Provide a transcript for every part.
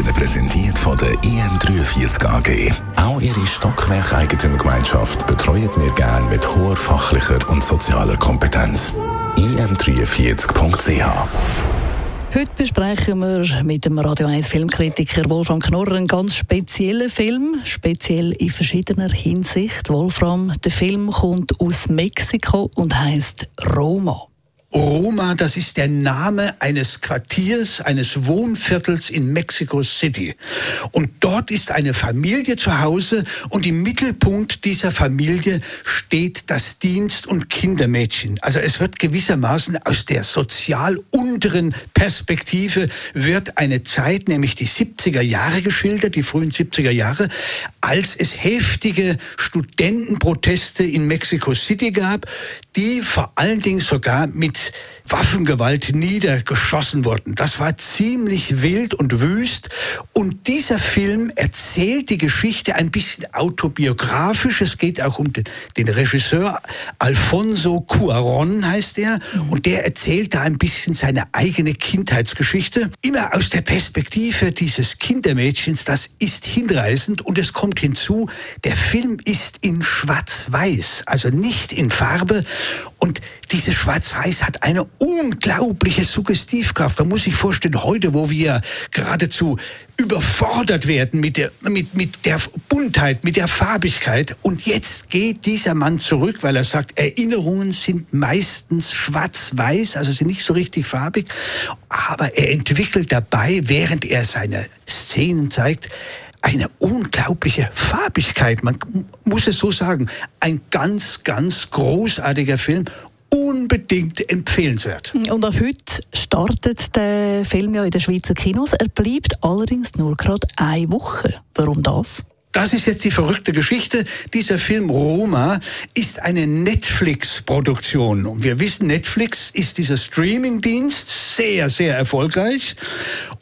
Ihnen präsentiert von der IM43 AG. Auch Ihre Stockwerk-Eigentümergemeinschaft betreuen wir gerne mit hoher fachlicher und sozialer Kompetenz. im43.ch Heute besprechen wir mit dem Radio 1 Filmkritiker Wolfram Knorr einen ganz speziellen Film, speziell in verschiedener Hinsicht. Wolfram, der Film kommt aus Mexiko und heißt Roma. Roma, das ist der Name eines Quartiers, eines Wohnviertels in Mexico City. Und dort ist eine Familie zu Hause und im Mittelpunkt dieser Familie steht das Dienst- und Kindermädchen. Also es wird gewissermaßen aus der sozial unteren Perspektive wird eine Zeit, nämlich die 70er Jahre geschildert, die frühen 70er Jahre, als es heftige Studentenproteste in Mexico City gab, die vor allen Dingen sogar mit Waffengewalt niedergeschossen wurden. Das war ziemlich wild und wüst. Und dieser Film erzählt die Geschichte ein bisschen autobiografisch. Es geht auch um den, den Regisseur Alfonso Cuaron heißt er. Und der erzählt da ein bisschen seine eigene Kindheitsgeschichte. Immer aus der Perspektive dieses Kindermädchens. Das ist hinreißend. Und es kommt hinzu, der Film ist in Schwarz-Weiß, also nicht in Farbe. Und dieses Schwarz-Weiß hat eine unglaubliche Suggestivkraft. Man muss sich vorstellen, heute, wo wir geradezu überfordert werden mit der, mit, mit der Buntheit, mit der Farbigkeit. Und jetzt geht dieser Mann zurück, weil er sagt, Erinnerungen sind meistens schwarz-weiß, also sind nicht so richtig farbig. Aber er entwickelt dabei, während er seine Szenen zeigt, eine unglaubliche Farbigkeit. Man muss es so sagen. Ein ganz, ganz großartiger Film unbedingt empfehlenswert. Und ab heute startet der Film ja in den Schweizer Kinos. Er bleibt allerdings nur gerade eine Woche. Warum das? Das ist jetzt die verrückte Geschichte. Dieser Film Roma ist eine Netflix-Produktion. Und wir wissen, Netflix ist dieser Streaming-Dienst sehr, sehr erfolgreich.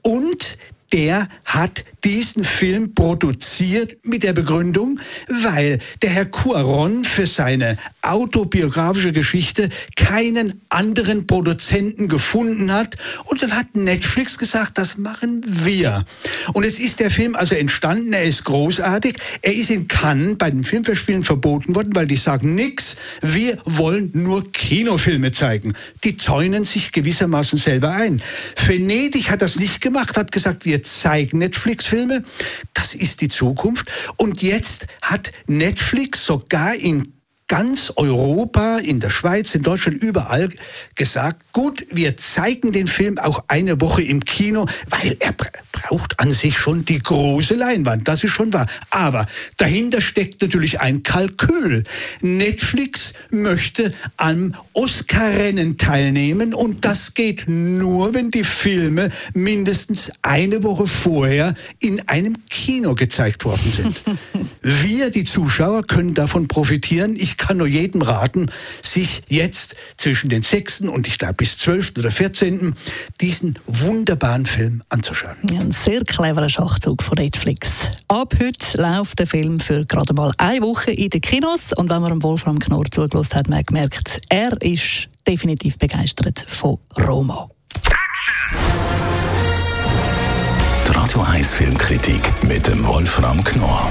Und der hat diesen Film produziert mit der Begründung, weil der Herr Cuaron für seine autobiografische Geschichte keinen anderen Produzenten gefunden hat. Und dann hat Netflix gesagt, das machen wir. Und jetzt ist der Film also entstanden, er ist großartig. Er ist in Cannes bei den Filmverspielen verboten worden, weil die sagen nix. Wir wollen nur Kinofilme zeigen. Die zäunen sich gewissermaßen selber ein. Venedig hat das nicht gemacht, hat gesagt, wir zeigen Netflix Filme. Das ist die Zukunft. Und jetzt hat Netflix sogar in ganz Europa, in der Schweiz, in Deutschland, überall gesagt, gut, wir zeigen den Film auch eine Woche im Kino, weil er braucht an sich schon die große Leinwand, das ist schon wahr. Aber dahinter steckt natürlich ein Kalkül. Netflix möchte am Oscar-Rennen teilnehmen und das geht nur, wenn die Filme mindestens eine Woche vorher in einem Kino gezeigt worden sind. Wir, die Zuschauer, können davon profitieren. Ich kann nur jedem raten, sich jetzt zwischen den 6. und ich glaube bis 12. oder 14. diesen wunderbaren Film anzuschauen. Ja, ein sehr cleverer Schachzug von Netflix. Ab heute läuft der Film für gerade mal eine Woche in den Kinos und wenn man dem Wolfram Knorr zugelassen hat, man gemerkt, er ist definitiv begeistert von Roma. Die Radio 1 Filmkritik mit dem Wolfram Knorr